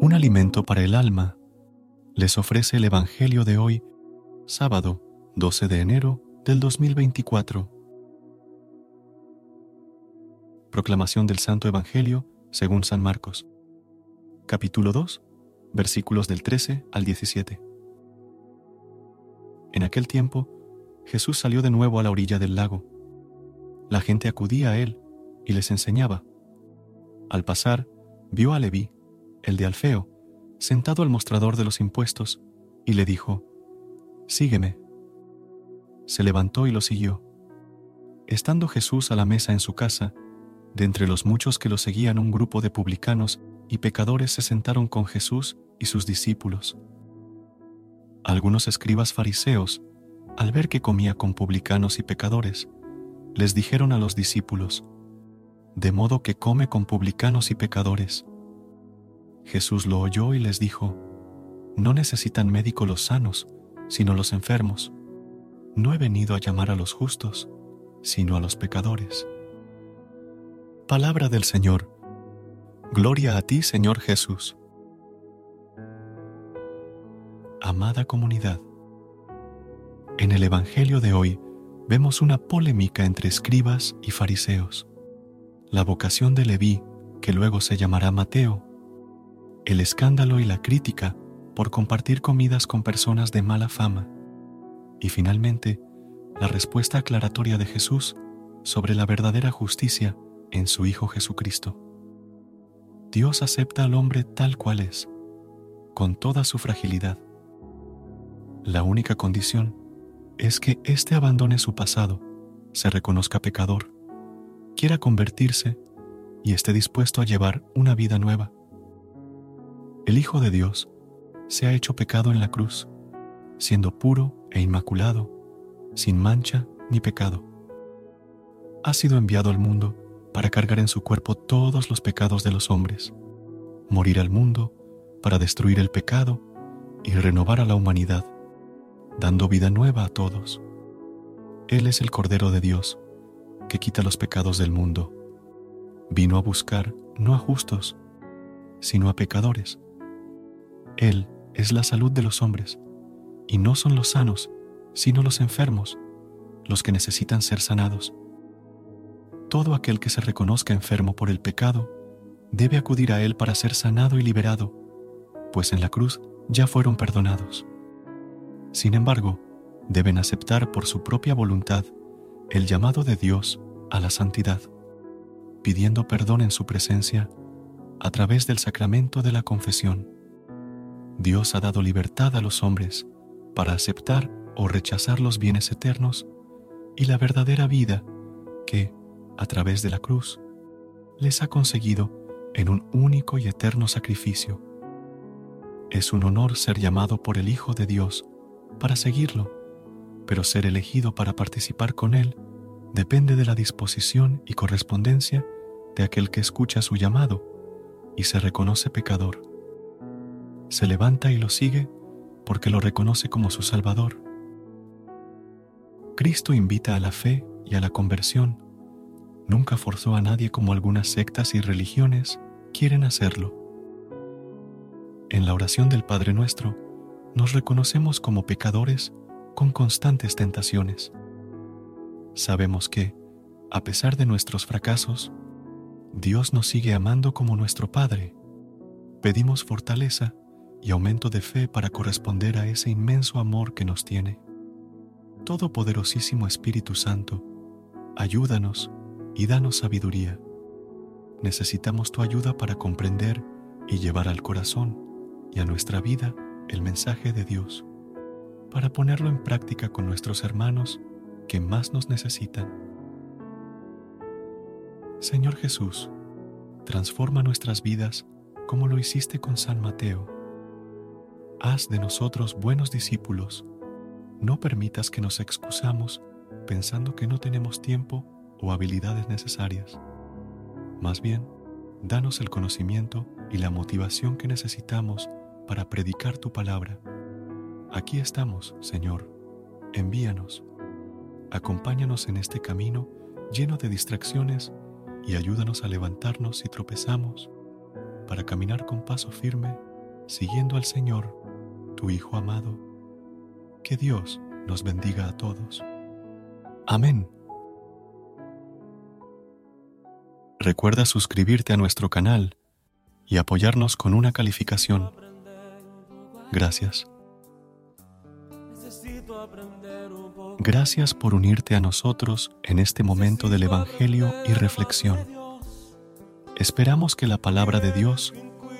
Un alimento para el alma, les ofrece el Evangelio de hoy, sábado 12 de enero del 2024. Proclamación del Santo Evangelio según San Marcos, capítulo 2, versículos del 13 al 17. En aquel tiempo, Jesús salió de nuevo a la orilla del lago. La gente acudía a él y les enseñaba. Al pasar, vio a Leví, el de Alfeo, sentado al mostrador de los impuestos, y le dijo, Sígueme. Se levantó y lo siguió. Estando Jesús a la mesa en su casa, de entre los muchos que lo seguían un grupo de publicanos y pecadores se sentaron con Jesús y sus discípulos. Algunos escribas fariseos, al ver que comía con publicanos y pecadores, les dijeron a los discípulos, De modo que come con publicanos y pecadores. Jesús lo oyó y les dijo, No necesitan médico los sanos, sino los enfermos. No he venido a llamar a los justos, sino a los pecadores. Palabra del Señor. Gloria a ti, Señor Jesús. Amada comunidad, en el Evangelio de hoy vemos una polémica entre escribas y fariseos. La vocación de Leví, que luego se llamará Mateo, el escándalo y la crítica por compartir comidas con personas de mala fama, y finalmente, la respuesta aclaratoria de Jesús sobre la verdadera justicia en su Hijo Jesucristo. Dios acepta al hombre tal cual es, con toda su fragilidad. La única condición es que éste abandone su pasado, se reconozca pecador, quiera convertirse y esté dispuesto a llevar una vida nueva el Hijo de Dios se ha hecho pecado en la cruz, siendo puro e inmaculado, sin mancha ni pecado. Ha sido enviado al mundo para cargar en su cuerpo todos los pecados de los hombres, morir al mundo para destruir el pecado y renovar a la humanidad, dando vida nueva a todos. Él es el Cordero de Dios, que quita los pecados del mundo. Vino a buscar no a justos, sino a pecadores él es la salud de los hombres, y no son los sanos, sino los enfermos, los que necesitan ser sanados. Todo aquel que se reconozca enfermo por el pecado debe acudir a Él para ser sanado y liberado, pues en la cruz ya fueron perdonados. Sin embargo, deben aceptar por su propia voluntad el llamado de Dios a la santidad, pidiendo perdón en su presencia a través del sacramento de la confesión. Dios ha dado libertad a los hombres para aceptar o rechazar los bienes eternos y la verdadera vida que, a través de la cruz, les ha conseguido en un único y eterno sacrificio. Es un honor ser llamado por el Hijo de Dios para seguirlo, pero ser elegido para participar con Él depende de la disposición y correspondencia de aquel que escucha su llamado y se reconoce pecador se levanta y lo sigue porque lo reconoce como su Salvador. Cristo invita a la fe y a la conversión. Nunca forzó a nadie como algunas sectas y religiones quieren hacerlo. En la oración del Padre Nuestro, nos reconocemos como pecadores con constantes tentaciones. Sabemos que, a pesar de nuestros fracasos, Dios nos sigue amando como nuestro Padre. Pedimos fortaleza y aumento de fe para corresponder a ese inmenso amor que nos tiene. Todopoderosísimo Espíritu Santo, ayúdanos y danos sabiduría. Necesitamos tu ayuda para comprender y llevar al corazón y a nuestra vida el mensaje de Dios, para ponerlo en práctica con nuestros hermanos que más nos necesitan. Señor Jesús, transforma nuestras vidas como lo hiciste con San Mateo. Haz de nosotros buenos discípulos. No permitas que nos excusamos pensando que no tenemos tiempo o habilidades necesarias. Más bien, danos el conocimiento y la motivación que necesitamos para predicar tu palabra. Aquí estamos, Señor. Envíanos. Acompáñanos en este camino lleno de distracciones y ayúdanos a levantarnos si tropezamos para caminar con paso firme, siguiendo al Señor, tu Hijo amado. Que Dios nos bendiga a todos. Amén. Recuerda suscribirte a nuestro canal y apoyarnos con una calificación. Gracias. Gracias por unirte a nosotros en este momento del Evangelio y reflexión. Esperamos que la palabra de Dios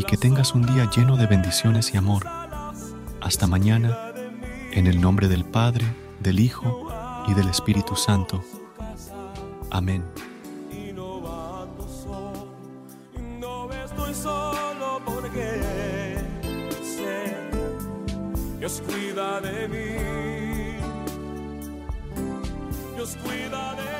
y que tengas un día lleno de bendiciones y amor. Hasta mañana, en el nombre del Padre, del Hijo y del Espíritu Santo. Amén. Dios cuida de mí. Dios cuida de mí.